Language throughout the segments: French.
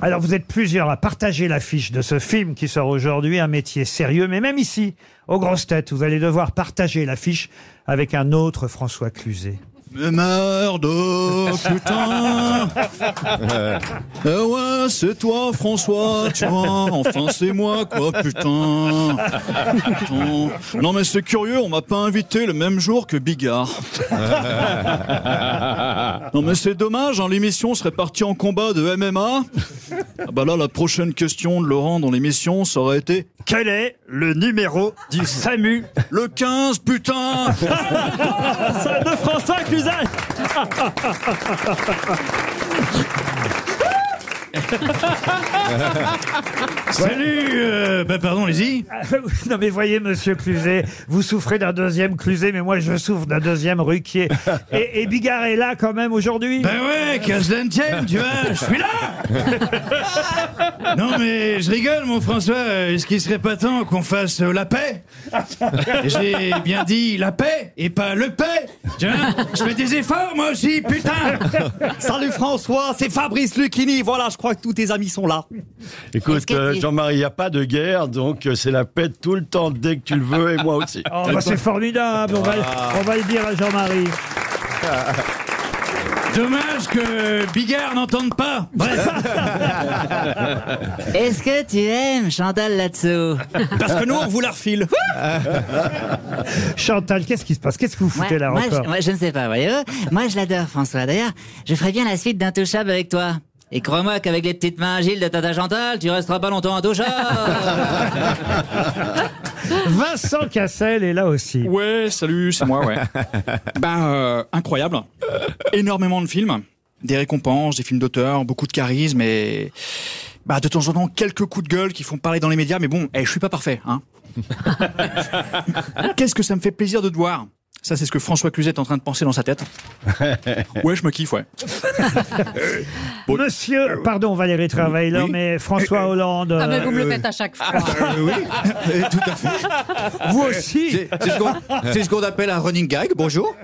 Alors vous êtes plusieurs à partager l'affiche de ce film qui sort aujourd'hui, un métier sérieux, mais même ici, aux grosses têtes, vous allez devoir partager l'affiche avec un autre François Cluzet. Mais merde, putain Eh ouais, c'est toi François, tu vois, enfin c'est moi quoi, putain Putain. Non mais c'est curieux, on m'a pas invité le même jour que Bigard. Non mais c'est dommage, hein, l'émission serait partie en combat de MMA. Ah bah là, la prochaine question de Laurent dans l'émission, ça aurait été Quel est le numéro du SAMU. Le 15, putain. De François Cluzet Salut euh, Bah pardon, allez-y. Non mais voyez, monsieur Cluzet, vous souffrez d'un deuxième Cluzet, mais moi je souffre d'un deuxième Ruquier. Et, et Bigard est là quand même aujourd'hui? Ben ouais, qu'à cela ne tienne, tu vois, je suis là Non mais je rigole, mon François, est-ce qu'il serait pas temps qu'on fasse euh, la paix? J'ai bien dit la paix, et pas le paix Tu vois, je fais des efforts, moi aussi, putain Salut François, c'est Fabrice Lucchini. Voilà, je crois que tous tes amis sont là. Écoute, euh, Jean-Marie, il n'y a pas de guerre, donc euh, c'est la paix tout le temps dès que tu le veux, et moi aussi. Oh, bah, c'est formidable, on va, on va le dire à Jean-Marie. Dommage que Bigard n'entende pas Est-ce que tu aimes Chantal là-dessous? Parce que nous, on vous la refile. Chantal, qu'est-ce qui se passe? Qu'est-ce que vous foutez là moi, encore? je, moi, je ne sais pas, voyez-vous. Moi, je l'adore, François. D'ailleurs, je ferais bien la suite d'Intouchable avec toi. Et crois-moi qu'avec les petites mains agiles de Tata Chantal, tu resteras pas longtemps intouchable. Vincent Cassel est là aussi. Ouais, salut, c'est moi, ouais. ben, euh, incroyable. Énormément de films, des récompenses, des films d'auteur, beaucoup de charisme et bah, de temps en temps quelques coups de gueule qui font parler dans les médias, mais bon, eh, je suis pas parfait, hein. Qu'est-ce que ça me fait plaisir de te voir? Ça, c'est ce que François Cluzet est en train de penser dans sa tête. Ouais, je me kiffe, ouais. Monsieur, pardon Valérie Travailer, mais François Hollande, Ah, mais vous me euh, le faites à chaque fois. oui, tout à fait. vous aussi C'est c'est ce qu'on c'est ce qu'on appelle un running gag. Bonjour.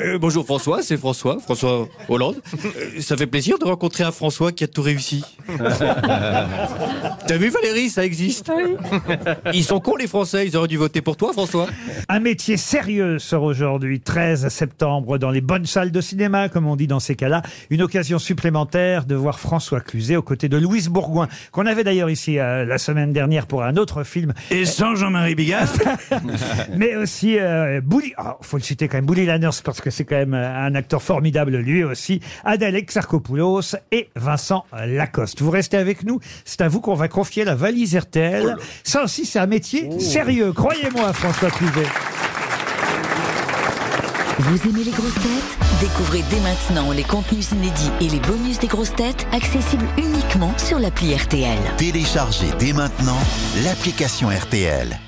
Euh, bonjour François, c'est François, François Hollande. Euh, ça fait plaisir de rencontrer un François qui a tout réussi. T'as vu Valérie, ça existe. Ils sont cons les Français, ils auraient dû voter pour toi François. Un métier sérieux sort aujourd'hui, 13 septembre, dans les bonnes salles de cinéma, comme on dit dans ces cas-là. Une occasion supplémentaire de voir François Cluzet aux côtés de Louise Bourgoin, qu'on avait d'ailleurs ici euh, la semaine dernière pour un autre film, et sans Jean-Marie Bigard, mais aussi euh, Bouli, ah, faut le citer quand même, Bouli Lanners, parce que c'est quand même euh, un acteur formidable lui aussi, Adèle Exarchopoulos et Vincent Lacoste. Vous restez avec nous, c'est à vous qu'on va confier la valise RTL. Ça aussi, c'est un métier sérieux, croyez-moi, François Cluzet. Vous aimez les grosses têtes? Découvrez dès maintenant les contenus inédits et les bonus des grosses têtes accessibles uniquement sur l'appli RTL. Téléchargez dès maintenant l'application RTL.